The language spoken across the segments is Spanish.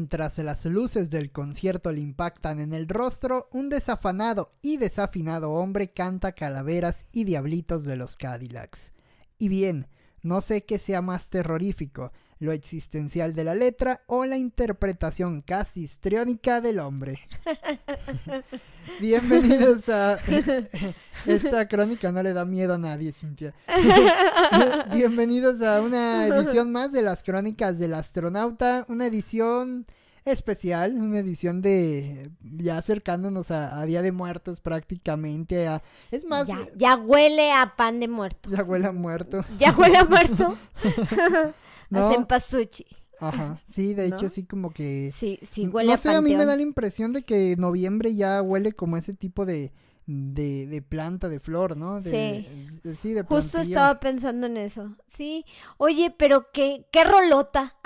Mientras las luces del concierto le impactan en el rostro, un desafanado y desafinado hombre canta calaveras y diablitos de los Cadillacs. Y bien, no sé qué sea más terrorífico, lo existencial de la letra o la interpretación casi histriónica del hombre. Bienvenidos a esta crónica no le da miedo a nadie, Cintia. Bienvenidos a una edición más de las crónicas del astronauta, una edición especial, una edición de ya acercándonos a, Día de Muertos prácticamente. es más, ya, huele a pan de muerto. Ya huele a muerto. Ya huele a muerto. No. A Ajá, sí, de hecho sí como que... Sí, sí, huele no sé, a mí me da la impresión de que noviembre ya huele como ese tipo de, de, de planta, de flor, ¿no? sí. Sí, de Justo estaba pensando en eso. Sí. Oye, pero qué, qué rolota.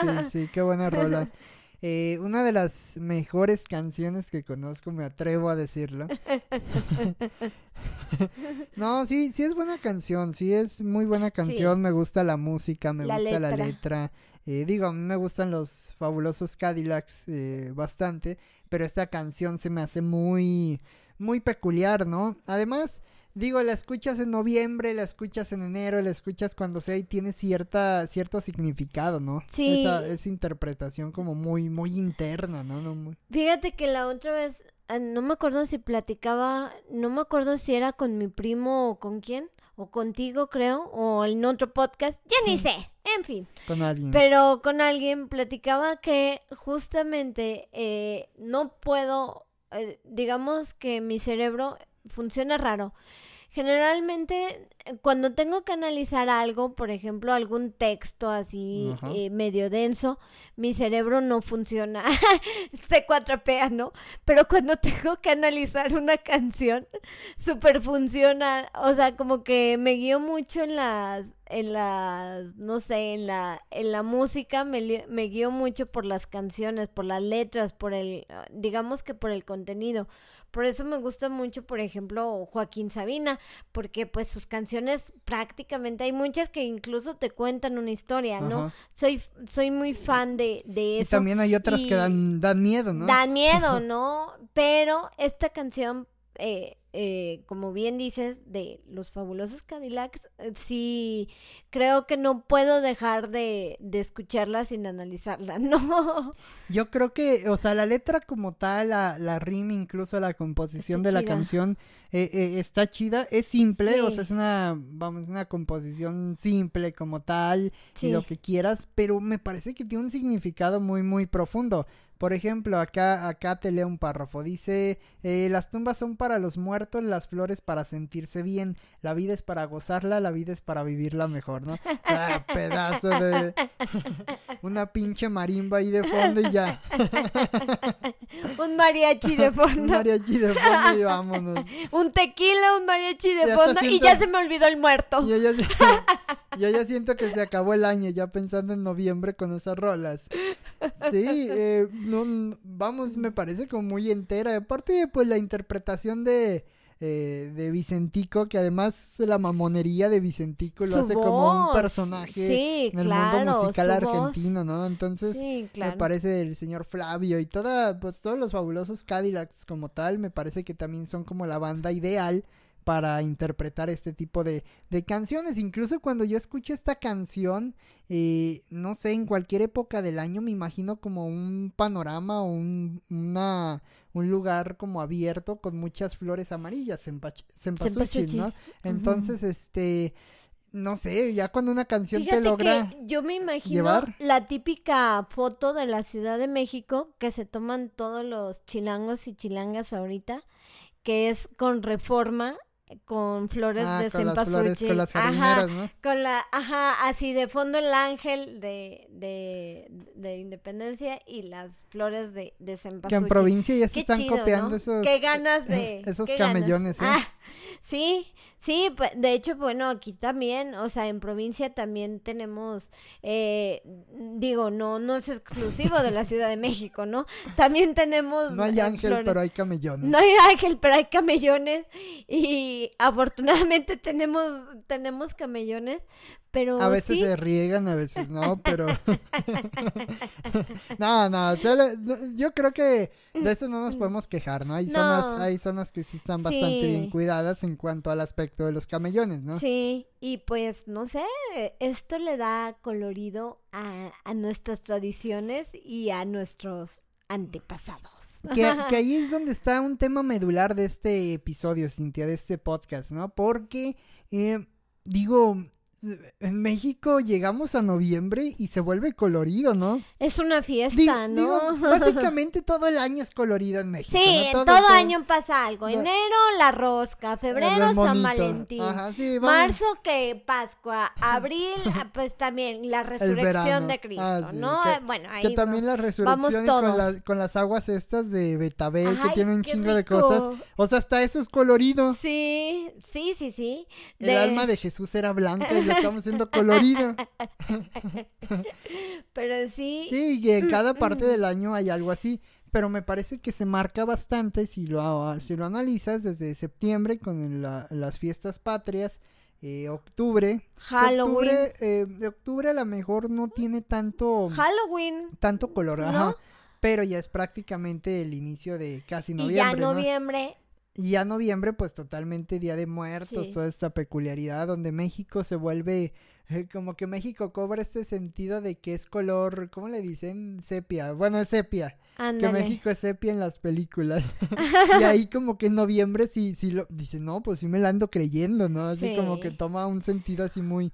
Sí, sí, qué buena rola. Eh, una de las mejores canciones que conozco, me atrevo a decirlo. no, sí, sí es buena canción, sí es muy buena canción, me gusta la música, me gusta la letra. Eh, digo, a mí me gustan los fabulosos Cadillacs eh, bastante, pero esta canción se me hace muy, muy peculiar, ¿no? Además, digo, la escuchas en noviembre, la escuchas en enero, la escuchas cuando sea y tiene cierta, cierto significado, ¿no? Sí. Esa, esa interpretación como muy, muy interna, ¿no? no Fíjate que la otra vez, no me acuerdo si platicaba, no me acuerdo si era con mi primo o con quién, o contigo creo, o en otro podcast, ya ni sé, en fin. Con alguien. Pero con alguien platicaba que justamente eh, no puedo, eh, digamos que mi cerebro funciona raro. Generalmente, eh, cuando tengo que analizar algo, por ejemplo, algún texto así eh, medio denso, mi cerebro no funciona. Se cuatrapea, ¿no? Pero cuando tengo que analizar una canción, súper funciona. O sea, como que me guío mucho en las, en las, no sé, en la, en la música, me, me guío mucho por las canciones, por las letras, por el, digamos que por el contenido por eso me gusta mucho, por ejemplo, Joaquín Sabina, porque pues sus canciones prácticamente hay muchas que incluso te cuentan una historia, ¿no? Soy soy muy fan de, de eso. Y también hay otras que dan, dan miedo, ¿no? Dan miedo, ¿no? Pero esta canción eh, eh, como bien dices, de los fabulosos Cadillacs, eh, sí creo que no puedo dejar de, de, escucharla sin analizarla, ¿no? Yo creo que, o sea, la letra como tal, la, la rima, incluso la composición de la canción eh, está chida, es simple, o sea, es una, vamos, una composición simple como tal, y lo que quieras, pero me parece que tiene un significado muy, muy profundo. Por ejemplo, acá, acá te leo un párrafo. Dice, eh, las tumbas son para los muertos, las flores para sentirse bien, la vida es para gozarla, la vida es para vivirla mejor, ¿no? Ah, pedazo de... Una pinche marimba ahí de fondo y ya. un mariachi de fondo. un mariachi de fondo y vámonos. un tequila, un mariachi de fondo y ya se me olvidó el muerto. Yo ya, yo ya siento que se acabó el año ya pensando en noviembre con esas rolas. Sí, eh, no, vamos, me parece como muy entera. Aparte, pues la interpretación de, eh, de Vicentico, que además la mamonería de Vicentico lo hace como un personaje en el mundo musical argentino, ¿no? Entonces, me parece el señor Flavio y toda, pues todos los fabulosos Cadillacs como tal, me parece que también son como la banda ideal para interpretar este tipo de, de, canciones. Incluso cuando yo escucho esta canción, eh, no sé, en cualquier época del año me imagino como un panorama o un, una, un lugar como abierto con muchas flores amarillas, en ¿no? Entonces, este no sé, ya cuando una canción te logra. yo me imagino la típica foto de la Ciudad de México que se toman todos los chilangos y chilangas ahorita, que es con reforma con flores Ah, de con las flores, cempasúchil. con las Ajá, ¿no? con la, ajá, así de fondo el ángel de, de, de Independencia y las flores de, de Que en cempasúchil. provincia ya se Qué están chido, copiando ¿no? esos. Qué ganas de... esos camellones, ¿eh? Ah, sí, sí, pues, de hecho, bueno, aquí también, o sea, en provincia también tenemos, eh, digo, no, no es exclusivo de la Ciudad de México, ¿no? También tenemos... No hay ángel, flores. pero hay camellones. No hay ángel, pero hay camellones y afortunadamente tenemos tenemos camellones, pero A veces sí, se riegan, a veces no, pero... no, no, yo creo que de eso no nos podemos quejar, ¿no? Hay zonas, hay zonas que sí están bastante bien cuidadas en cuanto al aspecto de los camellones, ¿no? sí, y pues no sé, esto le da colorido a, a nuestras tradiciones y a nuestros antepasados. Que, que ahí es donde está un tema medular de este episodio, Cintia, de este podcast, ¿no? Porque, eh, digo, en México llegamos a noviembre y se vuelve colorido, ¿no? Es una fiesta, ¿no? digo, básicamente todo el año es colorido en México. Sí, ¿no? todo, año pasa algo. Enero, la rosca. Febrero, San. Valentín. Ajá, sí, vamos. Marzo que Pascua, abril ah, pues también la resurrección de Cristo, Ah, sí, ¿no? que- Eh, bueno, ahí Que también la resurrección con, la- con las aguas estas de Betabel, que Ay, tiene un chingo de cosas. O sea, hasta eso es colorido. Sí, sí, sí, sí. El alma de Jesús era blanca y estamos haciendo colorido. Pero sí, Sí, en cada parte del año hay algo así. Pero me parece que se marca bastante si lo, si lo analizas desde septiembre con la- las fiestas patrias, eh, octubre. Halloween. Octubre, eh, de octubre a lo mejor no tiene tanto, Halloween. tanto color, ¿No? ajá, pero ya es prácticamente el inicio de casi y noviembre. ya ¿no? noviembre. Y ya noviembre, pues totalmente Día de Muertos, Sí. toda esta peculiaridad donde México se vuelve eh, como que México cobra este sentido de que es color, ¿cómo le dicen? Sepia. Bueno, es sepia. Que. México es sepia en las películas. y ahí como que en noviembre sí, sí lo dice, no, pues sí me la ando creyendo, ¿no? Así como que toma un sentido así muy...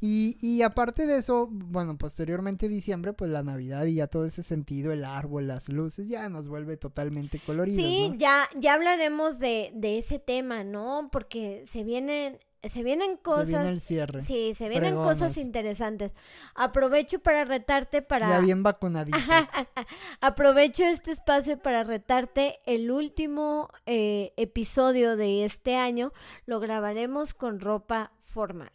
Y, y aparte de eso, bueno, posteriormente diciembre, pues la Navidad y ya todo ese sentido, el árbol, las luces, ya nos vuelve totalmente coloridos, Sí, ¿no? ya, ya hablaremos de, de ese tema, ¿no? Porque se vienen, se vienen cosas. Se viene el cierre. Sí, se vienen cosas interesantes. Aprovecho para retarte para. Ya bien vacunaditos. Aprovecho este espacio para retarte. El último eh, episodio de este año lo grabaremos con ropa formal.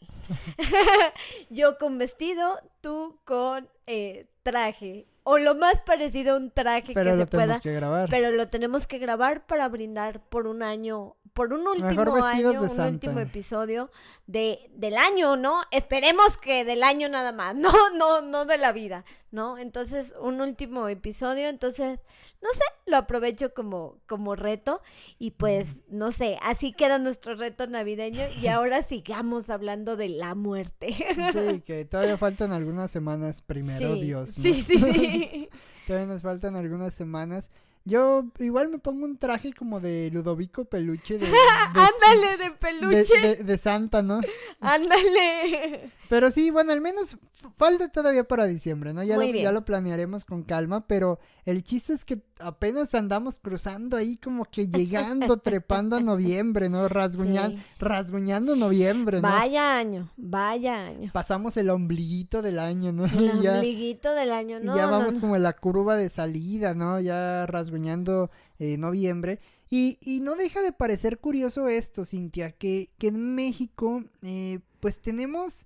Yo con vestido, tú con eh, traje. O lo más parecido a un traje Pero que lo se pueda. tenemos que grabar. Pero lo tenemos que grabar para brindar por un año, por un último año, de un Santa. último episodio de, del año, ¿no? Esperemos que del año nada más, no, no, no de la vida, ¿no? Entonces, un último episodio, entonces, no sé, lo aprovecho como, como reto y pues, no sé, así queda nuestro reto navideño y ahora sigamos hablando de la muerte. Sí, que todavía faltan algunas semanas primero, sí, Dios. ¿no? sí, sí, sí. Todavía nos faltan algunas semanas. Yo igual me pongo un traje como de Ludovico Peluche de, de- Ándale de peluche, de- de Santa, ¿no? ándale. Pero sí, bueno, al menos falta todavía para diciembre, ¿no? Ya, Muy lo, bien. ya lo planearemos con calma, pero el chiste es que apenas andamos cruzando ahí como que llegando, trepando a noviembre, ¿no? Rasguñan- Sí. rasguñando noviembre, ¿no? Vaya año, vaya año. Pasamos el ombliguito del año, ¿no? El Y ya- ombliguito del año, Y no, ya no, vamos no. como en la curva de salida, ¿no? Ya rasguñando eh, noviembre. Y, y no deja de parecer curioso esto, Cintia, que, que en México eh, pues tenemos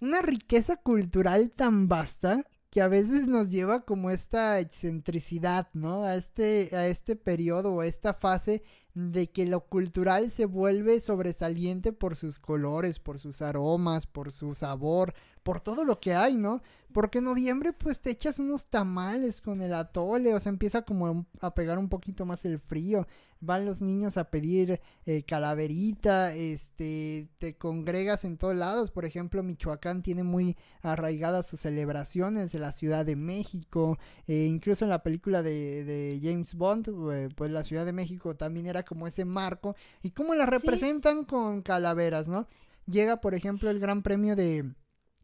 una riqueza cultural tan vasta que a veces nos lleva como esta excentricidad, ¿no? A este, a este periodo o a esta fase de que lo cultural se vuelve sobresaliente por sus colores, por sus aromas, por su sabor, por todo lo que hay, ¿no? Porque en noviembre pues te echas unos tamales con el atole, o sea, empieza como a pegar un poquito más el frío, van los niños a pedir eh, calaverita, este, te congregas en todos lados, por ejemplo, Michoacán tiene muy arraigadas sus celebraciones de la Ciudad de México, eh, incluso en la película de, de James Bond, eh, pues la Ciudad de México también era como ese marco, y cómo la Sí. representan con calaveras, ¿no? Llega, por ejemplo, el Gran Premio de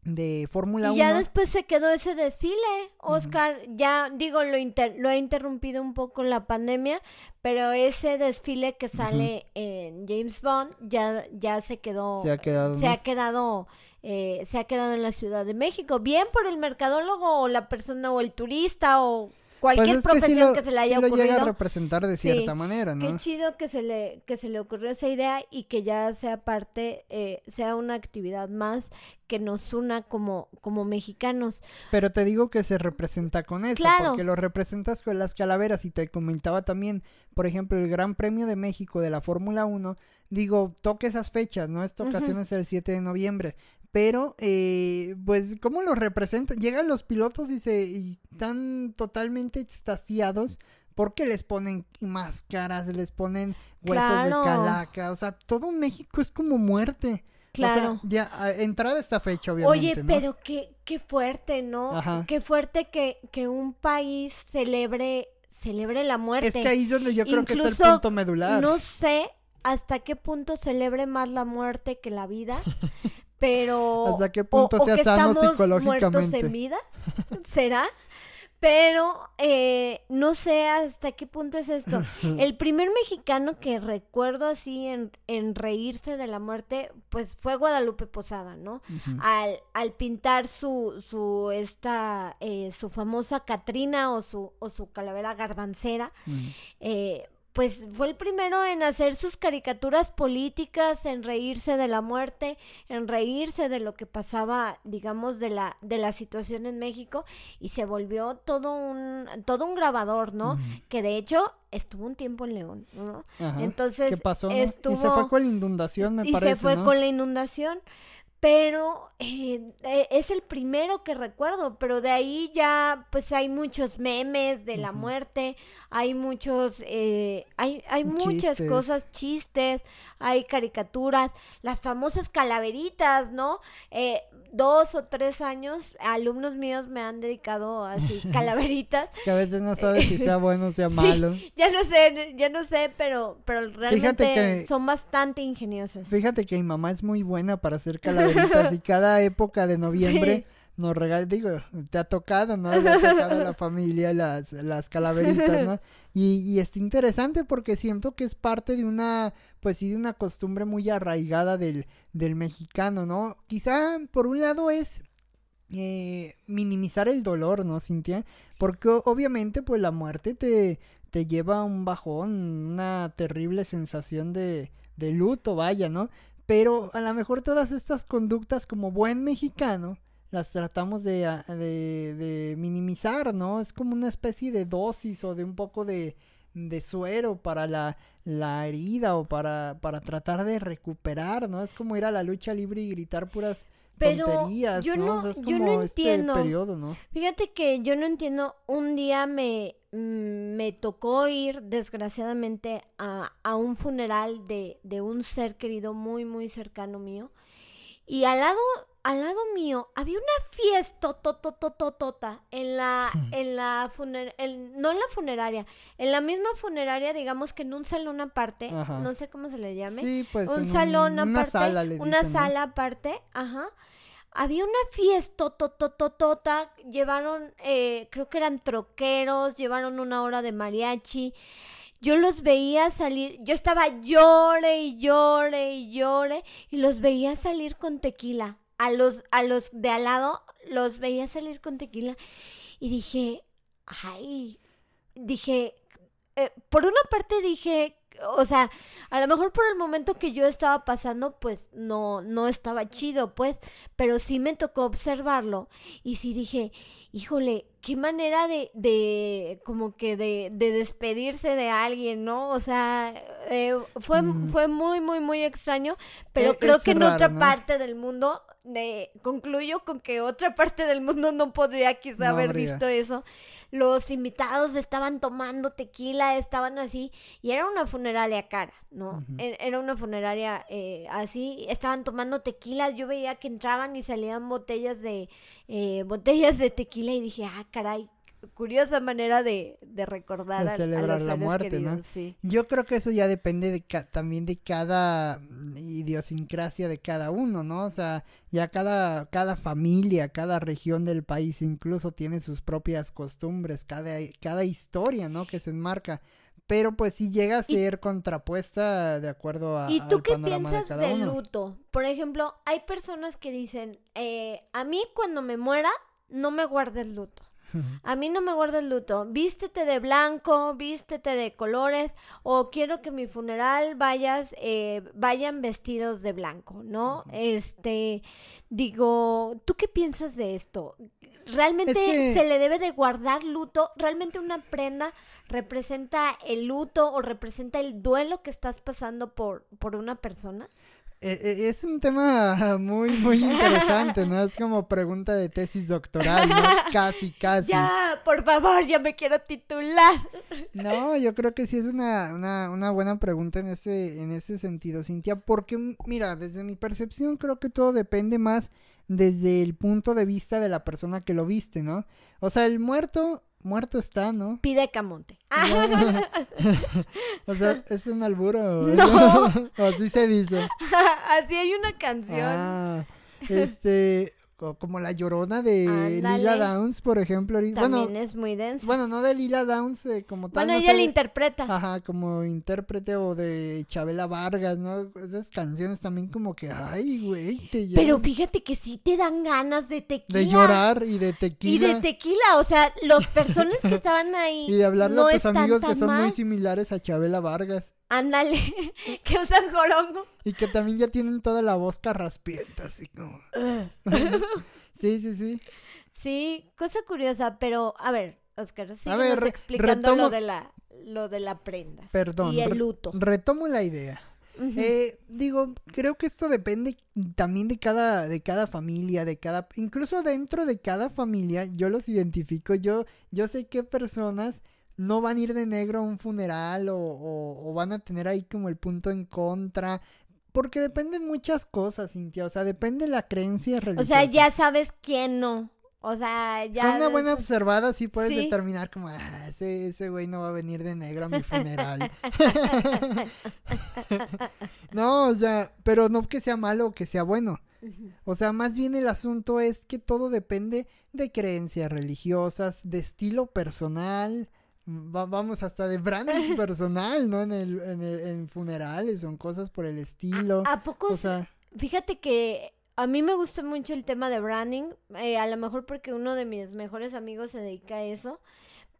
de Fórmula 1. Y ya después se quedó ese desfile, Oscar, ya digo, lo, inter lo ha interrumpido un poco la pandemia, pero ese desfile que sale en James Bond ya, ya se quedó. Se ha quedado. Se ¿no? ha quedado. eh, se ha quedado en la Ciudad de México, bien por el mercadólogo o la persona o el turista o cualquier Pues que sí profesión lo- que se le haya sí lo llega a ocurrido. representar de Sí, cierta manera, ¿no? Qué chido que se le que se le ocurrió esa idea y que ya sea parte eh, sea una actividad más que nos una como como mexicanos. Pero te digo que se representa con eso, Claro. porque lo representas con las calaveras y te comentaba también, por ejemplo, el Gran Premio de México de la Fórmula 1, digo, toque esas fechas, ¿no? Esta ocasión es el 7 de noviembre, pero eh, pues ¿cómo lo representan? Llegan los pilotos y se y están totalmente extasiados porque les ponen máscaras, les ponen huesos Claro. de calaca, o sea, todo México es como muerte. Claro. O sea, ya entrada esta fecha, obviamente. Oye, ¿no? pero qué, qué fuerte, ¿no? Ajá. Qué fuerte que, que un país celebre, celebre la muerte. Es que ahí es donde yo creo que es el punto medular. No sé hasta qué punto celebre más la muerte que la vida, pero... ¿Hasta qué punto o, o sea que sano estamos psicológicamente? muertos en vida, ¿será? Pero eh, no sé hasta qué punto es esto. El primer mexicano que recuerdo así en, en reírse de la muerte, pues fue Guadalupe Posada, ¿no? Al, al pintar su, su, esta, eh, su famosa Catrina o su, o su calavera garbancera, Mm. eh, pues fue el primero en hacer sus caricaturas políticas, en reírse de la muerte, en reírse de lo que pasaba, digamos, de la, de la situación en México, y se volvió todo un, todo un grabador, ¿no? Que de hecho estuvo un tiempo en León, ¿no? Ajá. Entonces, ¿Qué pasó? estuvo... Y se fue con la inundación, me y parece, se fue ¿no? con la inundación. Pero eh, eh, es el primero que recuerdo, pero de ahí ya pues hay muchos memes de la muerte, hay muchos, eh, hay, hay muchas cosas, chistes, hay caricaturas, las famosas calaveritas, ¿no? Eh, dos o tres años, alumnos míos me han dedicado así calaveritas. Que a veces no sabes si sea bueno o sea Sí. malo. Ya no sé, ya no sé, pero, pero realmente que- son bastante ingeniosas. Fíjate que mi mamá es muy buena para hacer calaveritas y cada época de noviembre nos regala, digo, te ha tocado, ¿no? Le ha tocado a la familia las, las calaveritas, ¿no? Y, y es interesante porque siento que es parte de una, pues sí, de una costumbre muy arraigada del, del mexicano, ¿no? Quizá por un lado es eh, minimizar el dolor, ¿no, Cintia? Porque obviamente pues la muerte te, te lleva a un bajón, una terrible sensación de, de luto, vaya, ¿no? Pero a lo mejor todas estas conductas como buen mexicano las tratamos de, a- de, de minimizar, ¿no? Es como una especie de dosis o de un poco de, de suero para la, la herida o para, para tratar de recuperar, ¿no? Es como ir a la lucha libre y gritar puras Pero tonterías, yo ¿no? no- O sea, es yo como este periodo, ¿no? Fíjate que yo no entiendo, un día me, mm, me tocó ir desgraciadamente a, a un funeral de, de un ser querido muy, muy cercano mío. Y al lado, al lado mío había una fiesta tototototota en la, en la funer- en- no en la funeraria, en la misma funeraria, digamos que en un salón aparte, Ajá. no sé cómo se le llame Sí, pues un salón aparte, sala le una sala aparte, ajá. Había una fiesta totototota, llevaron, eh, creo que eran troqueros, llevaron una hora de mariachi. Yo los veía salir, yo estaba llore y llore y llore y los veía salir con tequila. A los, a los de al lado los veía salir con tequila y dije, ay, dije, eh, por una parte dije, o sea, a lo mejor por el momento que yo estaba pasando, pues no, no estaba chido, pues, pero sí me tocó observarlo y sí dije, híjole, qué manera de, de como que de, de despedirse de alguien, ¿no? O sea, eh, fue, Mm. fue muy, muy, muy extraño, pero E- creo es que en otra ¿no? parte del mundo, eh, concluyo con que otra parte del mundo no podría quizá No haber habría. visto eso. Los invitados estaban tomando tequila, estaban así, y era una funeraria cara, ¿no? E- Era una funeraria eh, así, estaban tomando tequila, yo veía que entraban y salían botellas de, eh, botellas de tequila y dije, ah, caray, curiosa manera de, de recordar De a- a, celebrar los la seres muerte, queridos, ¿no? sí. Yo creo que eso ya depende de ca- también de cada idiosincrasia de cada uno, ¿no? O sea, ya cada, cada familia, cada región del país incluso tiene sus propias costumbres, cada, cada historia, ¿no? Que se enmarca. Pero pues sí llega a ser contrapuesta de acuerdo a, ¿Y tú al qué de piensas uno. luto? Por ejemplo, hay personas que dicen, eh, a mí cuando me muera, no me guardes luto. A mí no me guardes luto. Vístete de blanco, vístete de colores, o quiero que mi funeral vayas, eh, vayan vestidos de blanco, ¿no? Este, digo, ¿tú qué piensas de esto? ¿Realmente que- se le debe de guardar luto? ¿Realmente una prenda representa el luto o representa el duelo que estás pasando por, por una persona? Eh, eh, Es un tema muy, muy interesante, ¿no? Es como pregunta de tesis doctoral, ¿no? Casi, casi. Ya, por favor, ya me quiero titular. No, yo creo que sí es una, una, una buena pregunta en ese, en ese sentido, Cintia, porque, m- mira, desde mi percepción creo que todo depende más desde el punto de vista de la persona que lo viste, ¿no? O sea, el muerto, muerto está, ¿no? Pide camonte. o sea, ¿es un alburo? No. o así se dice. Así hay una canción. Ah, este, como la llorona de Ándale. Lila Downs, por ejemplo. ahorita- También Bueno, es muy densa. bueno, no de Lila Downs eh, como tal. Bueno, no ella le interpreta. Ajá, como intérprete o de Chabela Vargas, ¿no? Esas canciones también como que, ay, güey, te Pero llevan fíjate que sí te dan ganas de tequila. de llorar y de Y tequila de tequila, o sea, los personas que estaban ahí y de hablarle no a tus amigos que son muy mal. similares a Chabela Vargas Ándale, que usan jorongo. y que también ya tienen toda la voz carraspienta, así como. sí, sí, sí. Sí, cosa curiosa, pero a ver, Oscar, re- explicando retomo- lo de la lo de la prenda Perdón, y el re- luto. Retomo la idea. Eh, digo, creo que esto depende también de cada, de cada familia, de cada, incluso dentro de cada familia, yo los identifico, yo, yo sé qué personas no van a ir de negro a un funeral o, o- o van a tener ahí como el punto en contra, porque dependen muchas cosas, Cintia, o sea, depende la creencia o religiosa. sea, ya sabes quién no. O sea, ya Con una buena observada sí puedes Sí. determinar como, ah, ese, ese güey no va a venir de negro a mi funeral. no, o sea, pero no que sea malo o que sea bueno. O sea, más bien el asunto es que todo depende de creencias religiosas, de estilo personal, va- vamos hasta de branding personal, ¿no? En el, en el- en funerales o en cosas por el estilo. ¿A poco? O sea, Fíjate que a mí me gusta mucho el tema de branding, eh, a lo mejor porque uno de mis mejores amigos se dedica a eso,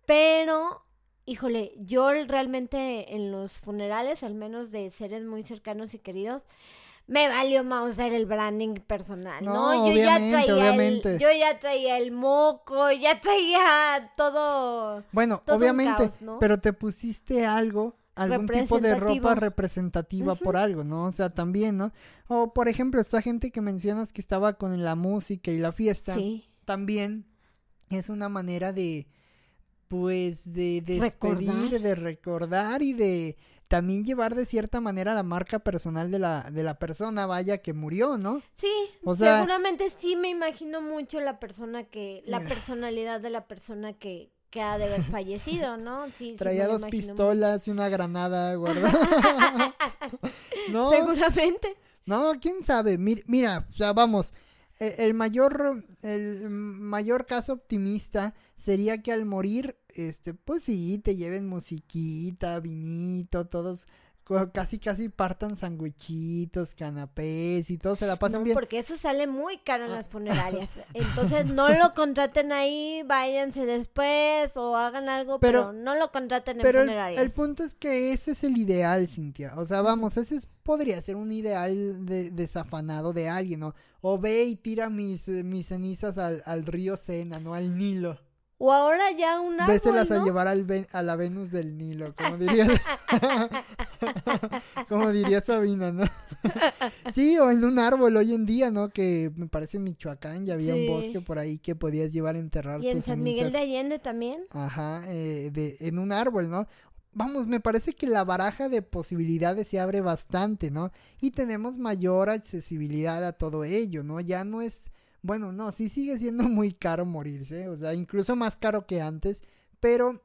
pero, híjole, yo realmente en los funerales, al menos de seres muy cercanos y queridos, me valió Mauser el branding personal, ¿no? No, yo ya traía obviamente. el, yo ya traía el moco, ya traía todo. bueno, todo obviamente, caos, ¿no? pero te pusiste algo, algún tipo de ropa representativa por algo, ¿no? O sea, también, ¿no? O por ejemplo, esta gente que mencionas que estaba con la música y la fiesta. Sí. también es una manera de pues de despedir, Recordar. de recordar y de también llevar de cierta manera la marca personal de la de la persona vaya que murió, ¿no? Sí, O sea- seguramente sí me imagino mucho la persona que, la Eh. personalidad de la persona que, que ha de haber fallecido, ¿no? Sí, Traía dos pistolas y una granada guardada. no. Seguramente. no, quién sabe. Mi- Mira, o sea, vamos. El mayor, el mayor caso optimista sería que al morir, este, pues sí, te lleven musiquita, vinito, todos casi casi partan sandwichitos, canapés y todo se la pasan No, bien. porque eso sale muy caro Ah. en las funerarias. Entonces no lo contraten ahí, váyanse después o hagan algo, pero, Pero- no lo contraten en Pero el, funerarias. el punto es que ese es el ideal, Cintia. O sea, vamos, ese es- podría ser un ideal de, desafanado de alguien, ¿no? O ve y tira mis, eh, mis cenizas al, al río Sena, ¿no? Al Nilo. O ahora ya un árbol, Véselas a llevar al Ven- a la Venus del Nilo, como diría, como diría Sabina, ¿no? sí, o en un árbol hoy en día, ¿no? Que me parece en Michoacán ya había Sí. un bosque por ahí que podías llevar a enterrar Y en San Miguel de Allende también. Ajá, eh, de, en un árbol, ¿no? Vamos, me parece que la baraja de posibilidades se abre bastante, ¿no? Y tenemos mayor accesibilidad a todo ello, ¿no? Ya no es bueno, no, sí sigue siendo muy caro morirse, o sea, incluso más caro que antes, pero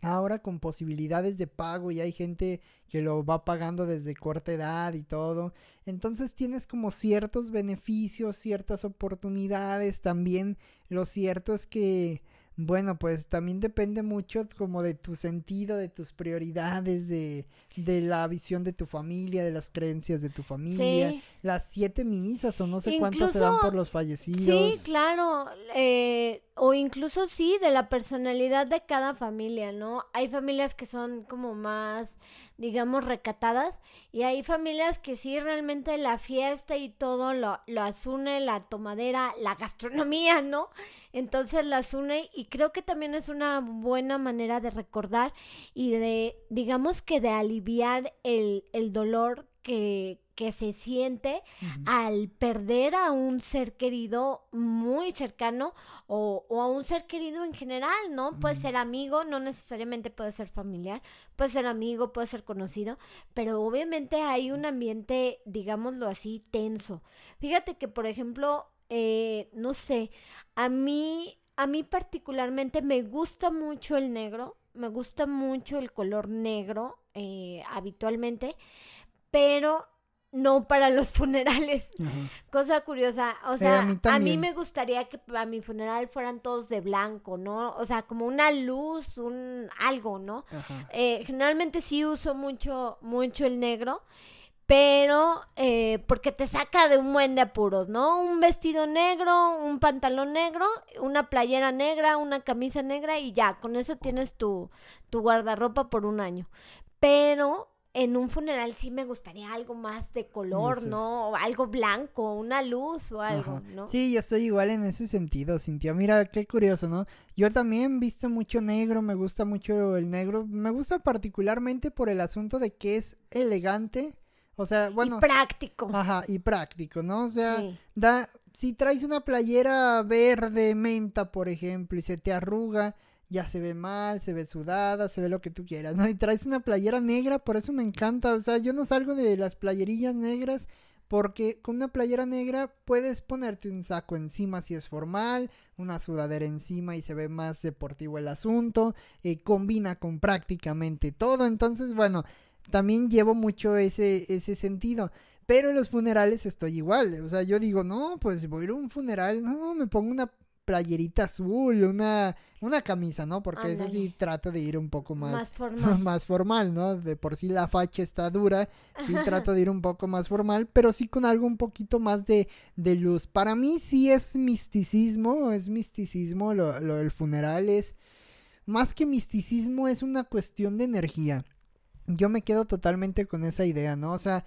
ahora con posibilidades de pago y hay gente que lo va pagando desde corta edad y todo. Entonces tienes como ciertos beneficios, ciertas oportunidades. También lo cierto es que bueno, pues también depende mucho como de tu sentido, de tus prioridades, de, de la visión de tu familia, de las creencias de tu familia. Las siete misas o no sé cuántas se dan por los fallecidos. Sí, claro. Eh, o incluso sí, de la personalidad de cada familia, ¿no? Hay familias que son como más, digamos, recatadas y hay familias que sí realmente la fiesta y todo lo, lo asune, la tomadera, la gastronomía, ¿no? Entonces las une y creo que también es una buena manera de recordar y de, digamos que de aliviar el, el dolor que, que se siente al perder a un ser querido muy cercano o, o, a un ser querido en general, ¿no? Puede ser amigo, no necesariamente puede ser familiar, puede ser amigo, puede ser conocido, pero obviamente hay un ambiente, digámoslo así, tenso. Fíjate que, por ejemplo, eh, no sé, a mí, a mí particularmente me gusta mucho el negro, me gusta mucho el color negro eh, habitualmente, pero no para los funerales. Cosa curiosa, o eh, sea, a, mí me gustaría que a mi funeral fueran todos de blanco, ¿no? O sea, como una luz, un algo, ¿no? generalmente sí uso mucho, mucho el negro pero eh, porque te saca de un buen de apuros, ¿no? Un vestido negro, un pantalón negro, una playera negra, una camisa negra y ya, con eso tienes tu, tu guardarropa por un año. Pero en un funeral sí me gustaría algo más de color, ¿no? Algo blanco, una luz o algo, ¿no? Sí, yo estoy igual en ese sentido, Cintia. Mira, qué curioso, ¿no? Yo también visto mucho negro, me gusta mucho el negro. Me gusta particularmente por el asunto de que es elegante o sea, bueno. Y práctico. Ajá, y práctico, ¿no? O sea, da, si traes una playera verde, menta, por ejemplo, y se te arruga, ya se ve mal, se ve sudada, se ve lo que tú quieras, ¿no? Y traes una playera negra, por eso me encanta. O sea, yo no salgo de las playerillas negras. Porque con una playera negra puedes ponerte un saco encima si es formal, una sudadera encima y se ve más deportivo el asunto, eh, combina con prácticamente todo. Entonces, bueno, también llevo mucho ese, ese sentido. Pero en los funerales estoy igual. O sea, yo digo, no, pues voy a ir a un funeral, no, me pongo una playerita azul, una, una camisa, ¿no? Porque eso sí trato de ir un poco más, más formal. más formal, ¿no? De por sí la facha está dura, sí trato de ir un poco más formal, pero sí con algo un poquito más de, de luz. Para mí sí es misticismo, es misticismo, lo, lo del funeral es, más que misticismo, es una cuestión de energía yo me quedo totalmente con esa idea, ¿no? O sea,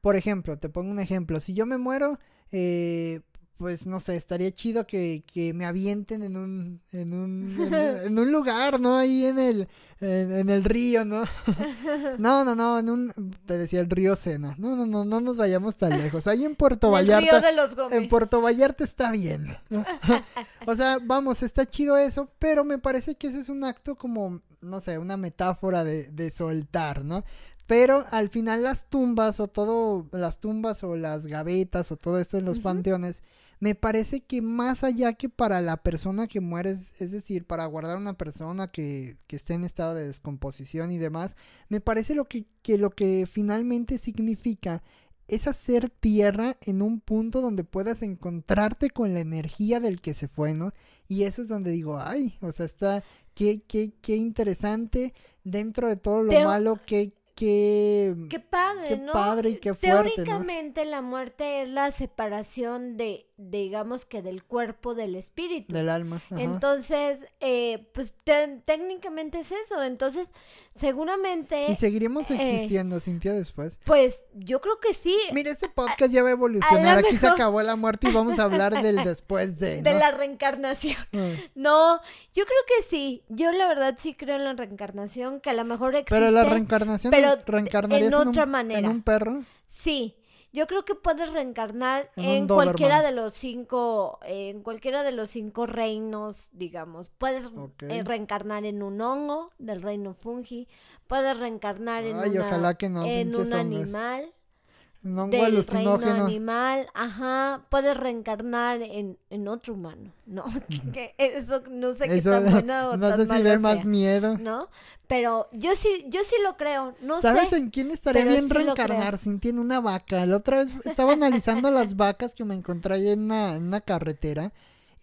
por ejemplo, te pongo un ejemplo, si yo me muero, eh, pues no sé, estaría chido que, que me avienten en un, en un, en, un lugar, ¿no? Ahí en el, en, el río, ¿no? no, no, no, en un, te decía el río Sena. No, no, no, no nos vayamos tan lejos. Ahí en Puerto Vallarta. de los en Puerto Vallarta está bien. o sea, vamos, está chido eso, pero me parece que ese es un acto como, no sé, una metáfora de, de soltar, ¿no? Pero al final las tumbas o todo, las tumbas o las gavetas o todo esto en los panteones me parece que más allá que para la persona que muere, es, decir, para guardar a una persona que, que esté en estado de descomposición y demás, me parece lo que, que lo que finalmente significa es hacer tierra en un punto donde puedas encontrarte con la energía del que se fue, ¿no? Y eso es donde digo, ay, o sea, está, qué, qué, qué interesante dentro de todo lo malo, que qué, qué padre, qué padre y qué fuerte. Teóricamente la muerte es la separación de, digamos que del cuerpo del espíritu. Del alma. Entonces, eh, pues técnicamente es eso. Entonces, seguramente... Y seguiremos eh, existiendo, Cintia, después. Pues yo creo que sí. Mira, este podcast ya va a evolucionar. Aquí se acabó la muerte y vamos a hablar del después de... De la reencarnación. Mm. No, yo creo que sí. Yo la verdad sí creo en la reencarnación, que a lo mejor existe. Pero la reencarnación pero reencarnarías en otra manera. ¿En un perro? Sí. Yo creo que puedes reencarnar en, cualquiera de los cinco, en cualquiera de los cinco reinos, digamos. Puedes eh, reencarnar en un hongo del reino fungi, puedes reencarnar en, en un animal. No, del reino animal, ajá, puedes reencarnar en, en otro humano, ¿no? Que eso no sé qué tan buena o no tan sé si mala ve más miedo. ¿no? Pero yo sí, yo sí lo creo, no ¿Sabes sé. en quién estaría bien sí reencarnar? Sintiendo una vaca. La otra vez estaba analizando las vacas que me encontré ahí en una, en una carretera.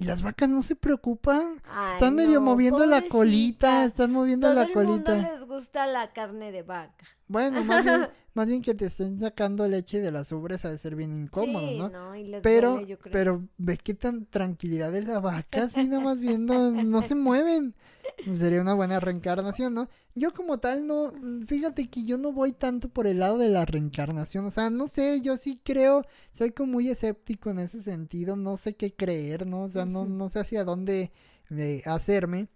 Y las vacas no se preocupan. Ay, Están medio no, moviendo la colita. Están moviendo Todo la el mundo colita. les gusta la carne de vaca. Bueno, más bien, más bien que te estén sacando leche de las ubres ha de ser bien incómodo, sí, ¿no? Y les Pero, duele, yo creo. pero ve qué tan tranquilidad de la vaca, así nada más viendo, no se mueven. Sería una buena reencarnación, ¿no? Yo como tal no, fíjate que yo no voy tanto por el lado de la reencarnación, o sea, no sé, yo sí creo, soy como muy escéptico en ese sentido, no sé qué creer, ¿no? O sea, no, no sé hacia dónde eh, hacerme,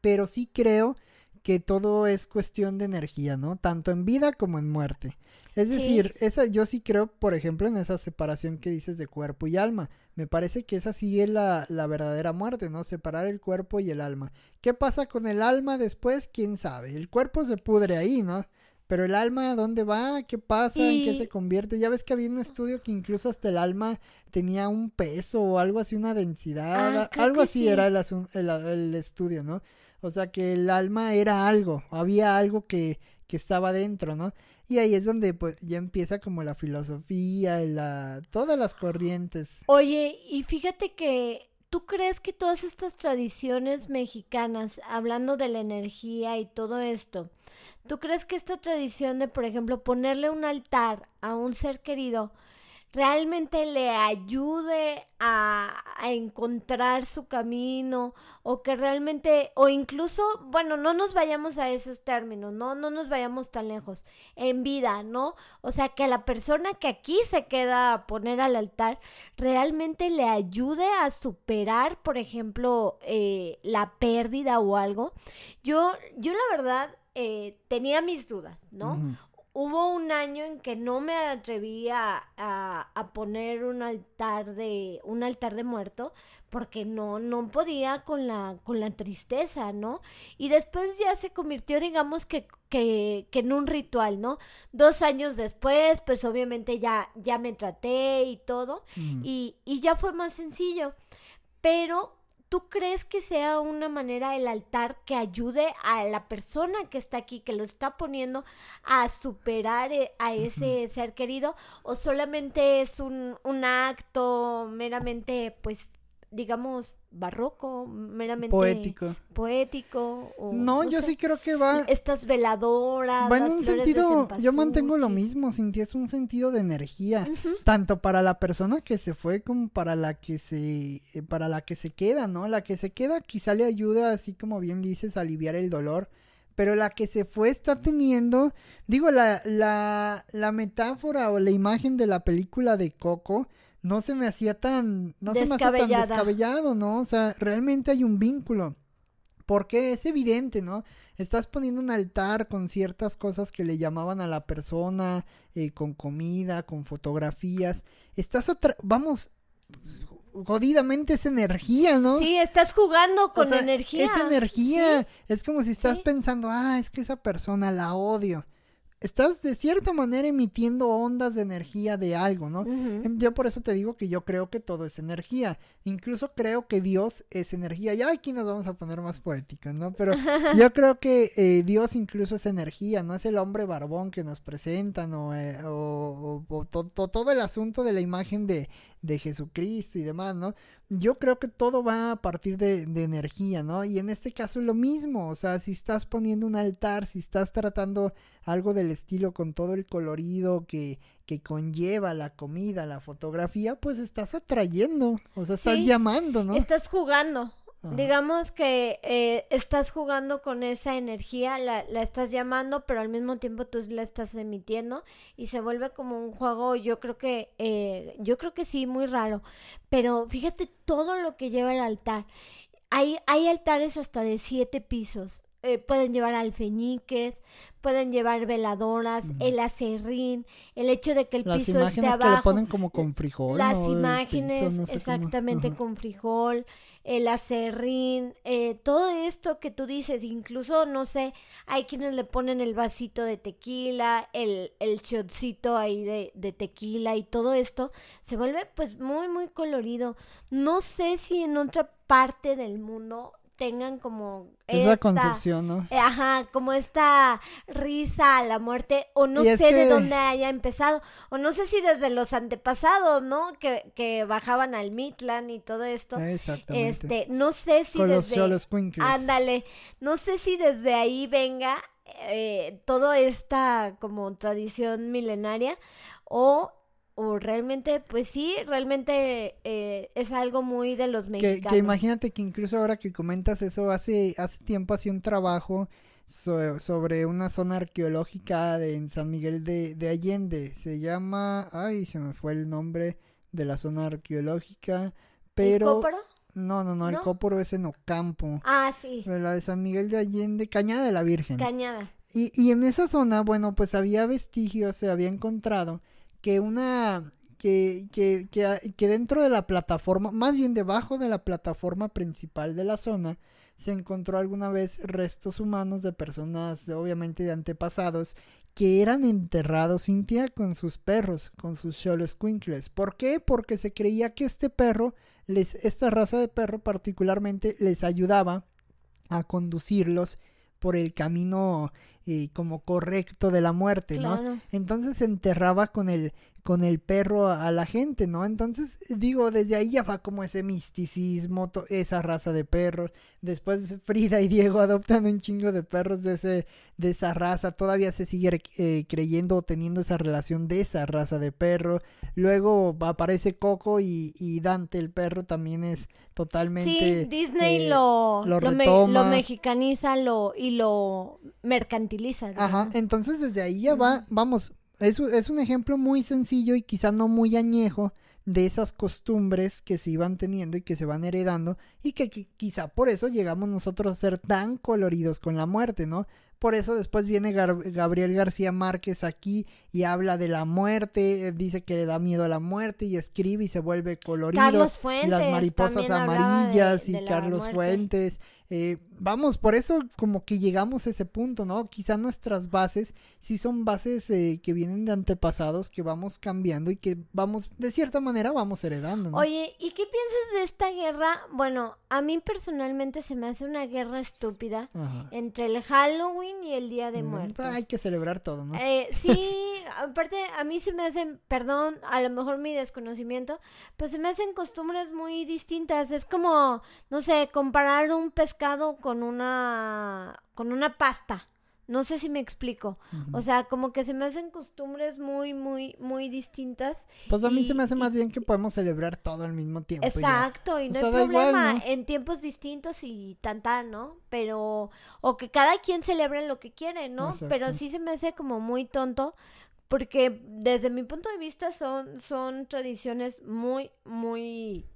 pero sí creo que todo es cuestión de energía, ¿no? Tanto en vida como en muerte. Es Sí. decir, esa, yo sí creo, por ejemplo, en esa separación que dices de cuerpo y alma. Me parece que esa sí es la, la verdadera muerte, ¿no? Separar el cuerpo y el alma. ¿Qué pasa con el alma después? ¿Quién sabe? El cuerpo se pudre ahí, ¿no? Pero el alma, ¿a dónde va? ¿Qué pasa? ¿En qué Y- se convierte? Ya ves que había un estudio que incluso hasta el alma tenía un peso o algo así, una densidad. Ah, algo así sí. era el, asun- el, el estudio, ¿no? O sea que el alma era algo, había algo que, que estaba dentro, ¿no? Y ahí es donde pues ya empieza como la filosofía, la, todas las corrientes. Oye, y fíjate que tú crees que todas estas tradiciones mexicanas, hablando de la energía y todo esto, ¿tú crees que esta tradición de, por ejemplo, ponerle un altar a un ser querido realmente le ayude a, a encontrar su camino o que realmente, o incluso, bueno, no nos vayamos a esos términos, no, no nos vayamos tan lejos, en vida, ¿no? O sea, que la persona que aquí se queda a poner al altar realmente le ayude a superar, por ejemplo, eh, la pérdida o algo. Yo, yo la verdad eh, tenía mis dudas, ¿no? Hubo un año en que no me atrevía a, a poner un altar de un altar de muerto porque no no podía con la con la tristeza, ¿no? Y después ya se convirtió, digamos que que, que en un ritual, ¿no? Dos años después, pues obviamente ya ya me traté y todo Ujú. y, y ya fue más sencillo. Pero, ¿tú crees que sea una manera el altar que ayude a la persona que está aquí, que lo está poniendo a superar eh, a ese ser querido? ¿O solamente es un, un acto meramente, pues, digamos, barroco, meramente Poético. poético? O, No, yo sí creo que va, Estas veladoras. va en un sentido, yo mantengo lo mismo, Cinti, es un sentido de energía. Tanto para la persona que se fue como para la que se eh, para la que se queda, ¿no? La que se queda quizá le ayuda así como bien dices a aliviar el dolor, pero la que se fue está teniendo, digo la la la metáfora o la imagen de la película de Coco no se me hacía tan no se me hacía tan descabellado, ¿no? O sea, realmente hay un vínculo. Porque es evidente, ¿no? Estás poniendo un altar con ciertas cosas que le llamaban a la persona, eh, con comida, con fotografías. Estás atra- vamos, jodidamente es energía, ¿no? Sí, estás jugando O con sea, energía. Es energía. Es como si estás Sí. pensando, ah, es que esa persona la odio. Estás de cierta manera emitiendo ondas de energía de algo, ¿no? Em, Yo por eso te digo que yo creo que todo es energía. Incluso creo que Dios es energía. Ya aquí nos vamos a poner más poéticos, ¿no? Pero yo creo que eh, Dios incluso es energía, no es el hombre barbón que nos presentan o, eh, o- o- o to- to- todo el asunto de la imagen de, de Jesucristo y demás, ¿no? Yo creo que todo va a partir de, de energía, ¿no? Y en este caso es lo mismo, o sea, si estás poniendo un altar, si estás tratando algo del estilo con todo el colorido que, que conlleva la comida, la fotografía, pues estás atrayendo, o sea, estás Sí, llamando, ¿no? Estás jugando. Digamos que eh, estás jugando con esa energía, la, la estás llamando, pero al mismo tiempo tú la estás emitiendo y se vuelve como un juego, yo creo que, eh, yo creo que sí, muy raro. Pero fíjate todo lo que lleva el altar. Hay, hay altares hasta de siete pisos. Eh, pueden llevar alfeñiques, pueden llevar veladoras, el acerrín, el hecho de que el Las piso esté imágenes que abajo. le ponen como con frijol. Las imágenes, piso, no sé cómo. exactamente con frijol, el acerrín, eh, todo esto que tú dices, incluso, no sé, hay quienes le ponen el vasito de tequila, el, el shotcito ahí de, de tequila y todo esto, se vuelve pues muy, muy colorido. No sé si en otra parte del mundo tengan como Esa esta- concepción, ¿no? eh, Ajá, como esta risa a la muerte, o no sé de dónde haya empezado, o no sé si desde los antepasados, ¿no? Que, que bajaban al Mitlan y todo esto. Exactamente. Este, no sé si Con los desde... quinkles. Ándale, no sé si desde ahí venga eh, toda esta como tradición milenaria o, o realmente, pues sí, realmente eh, es algo muy de los mexicanos. que imagínate que incluso ahora que comentas eso, hace, hace tiempo hacía un trabajo so- sobre una zona arqueológica de, en San Miguel de, de Allende. Se llama, ay, se me fue el nombre de la zona arqueológica, ¿El pero... cóporo? No, no, no, el ¿No? Cóporo es en Ocampo. Ah, sí, La de San Miguel de Allende, Cañada de la Virgen. cañada. Y, y en esa zona, bueno, pues había vestigios, se había encontrado que una, que, que, que, dentro de la plataforma, más bien debajo de la plataforma principal de la zona, se encontró alguna vez restos humanos de personas, obviamente de antepasados, que eran enterrados, Cintia, con sus perros, con sus cholos quinkles. ¿Por qué? Porque se creía que este perro, les, esta raza de perro particularmente, les ayudaba a conducirlos por el camino eh, como correcto de la muerte, ¿no? Claro. Entonces se enterraba con el con el perro a, a la gente, ¿no? Entonces, digo, desde ahí ya va como ese misticismo, esa raza de perros. Después Frida y Diego adoptan un chingo de perros de ese de esa raza. Todavía se sigue eh, creyendo o teniendo esa relación de esa raza de perro. Luego aparece Coco y, y Dante el perro también es totalmente Sí, Disney eh, lo, lo lo, me- retoma. lo mexicaniza lo, y lo mercantiliza. Ajá, entonces desde ahí ya va, vamos, es, es un ejemplo muy sencillo y quizá no muy añejo de esas costumbres que se iban teniendo y que se van heredando y que, qui- quizá por eso llegamos nosotros a ser tan coloridos con la muerte, ¿no? Por eso después viene Gar- Gabriel García Márquez aquí y habla de la muerte, eh, dice que le da miedo a la muerte y escribe y se vuelve colorido. Carlos Fuentes. las mariposas de- amarillas y Carlos muerte. Fuentes. eh, vamos, por eso como que llegamos a ese punto, ¿no? Quizá nuestras bases sí son bases eh, que vienen de antepasados que vamos cambiando y que vamos, de cierta manera, vamos heredando, ¿no? Oye, ¿y qué piensas de esta guerra? Bueno, a mí personalmente se me hace una guerra estúpida Ajá. entre el Halloween y el Día de Muertos. Hay que celebrar todo, ¿no? Eh, sí, aparte a mí se me hacen, perdón, a lo mejor mi desconocimiento, pero se me hacen costumbres muy distintas. Es como, no sé, comparar un pescado con una, con una pasta. No sé si me explico. O sea, como que se me hacen costumbres muy, muy, muy distintas. pues a mí se me hace y- más bien que podemos celebrar todo al mismo tiempo. ya. Exacto, y O no sea, hay igual, problema ¿no? en tiempos distintos y tan tan, ¿no? Pero, o que cada quien celebre lo que quiere, ¿no? Exacto. Pero sí se me hace como muy tonto, porque desde mi punto de vista son, son tradiciones muy, muy,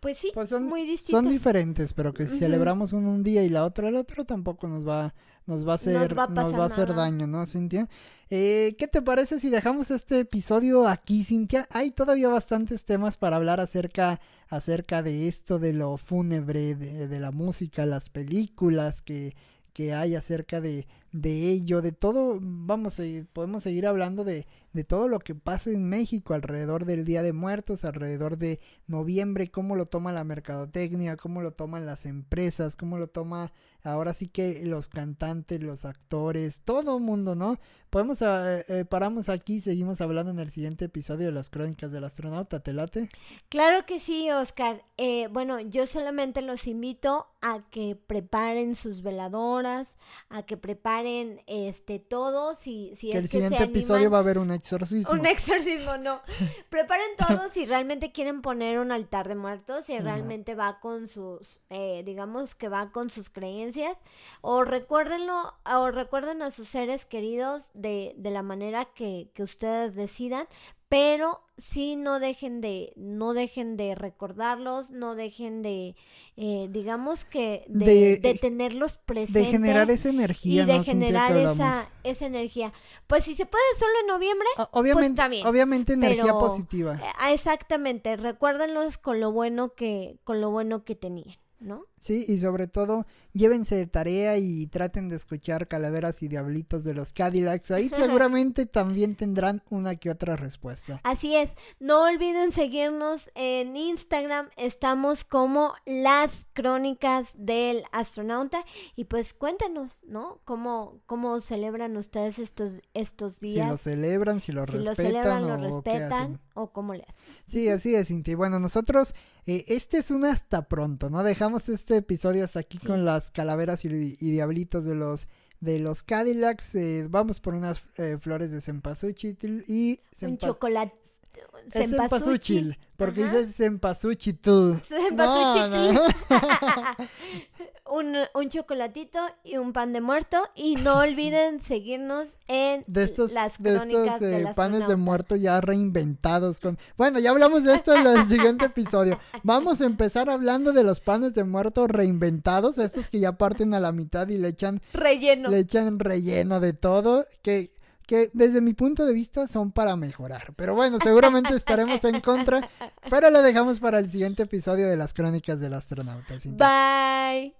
pues sí, Pues son- muy distintas. Son diferentes, pero que si celebramos uno un día y la otra el otro, tampoco nos va, nos va a hacer, va a nos va a hacer daño, ¿no, Cintia? Eh, ¿Qué te parece si dejamos este episodio aquí, Cintia? Hay todavía bastantes temas para hablar acerca, acerca de esto, de lo fúnebre, de, de la música, las películas que, que hay acerca de, de ello, de todo, vamos, eh, podemos seguir hablando de, de todo lo que pasa en México alrededor del Día de Muertos, alrededor de noviembre, cómo lo toma la mercadotecnia, cómo lo toman las empresas, cómo lo toma ahora sí que los cantantes, los actores, todo el mundo, ¿no? Podemos, eh, eh, paramos aquí, seguimos hablando en el siguiente episodio de las crónicas del astronauta, ¿te late? Claro que sí, Oscar. Eh, bueno, yo solamente los invito a que preparen sus veladoras, a que preparen este todo, si, si que es el que siguiente se episodio animan- va a haber un exorcismo. Un exorcismo, no. Preparen todo si realmente quieren poner un altar de muertos, si realmente va con sus, eh, digamos que va con sus creencias, o recuérdenlo, o recuerden a sus seres queridos de, de la manera que, que ustedes decidan, pero sí no dejen de, no dejen de recordarlos, no dejen de, eh, digamos que, de, de, tenerlos presentes. De generar esa energía. Y de generar esa, esa energía. Pues si se puede solo en noviembre, pues obviamente, pues Obviamente energía positiva. Eh, exactamente, recuérdenlos con lo bueno que, con lo bueno que tenían. ¿no? Sí, y sobre todo, llévense de tarea y traten de escuchar Calaveras y Diablitos de los Cadillacs. Ahí seguramente también tendrán una que otra respuesta. Así es. No olviden seguirnos en Instagram. Estamos como las crónicas del astronauta. Y pues cuéntanos, ¿no? ¿Cómo, cómo celebran ustedes estos, estos días? Si lo celebran, si lo si respetan. lo celebran, lo respetan o cómo le hacen. Sí, así es, Cintia. Y bueno, nosotros, eh, este es un hasta pronto, ¿no? Dejamos este episodio hasta aquí con las calaveras y, diablitos de los de los Cadillacs. Eh, vamos por unas eh, flores de cempasúchil y... Un chocolate. Es cempasúchil, porque dice cempasúchil. No, no. un, un, chocolatito y un pan de muerto. Y no olviden seguirnos en de estos, las crónicas de estos panes de muerto ya reinventados. con Bueno, ya hablamos de esto en el siguiente episodio. Vamos a empezar hablando de los panes de muerto reinventados, estos que ya parten a la mitad y le echan relleno. Le echan relleno de todo, que que desde mi punto de vista son para mejorar. Pero bueno, seguramente estaremos en contra, pero lo dejamos para el siguiente episodio de las crónicas del astronauta. Bye.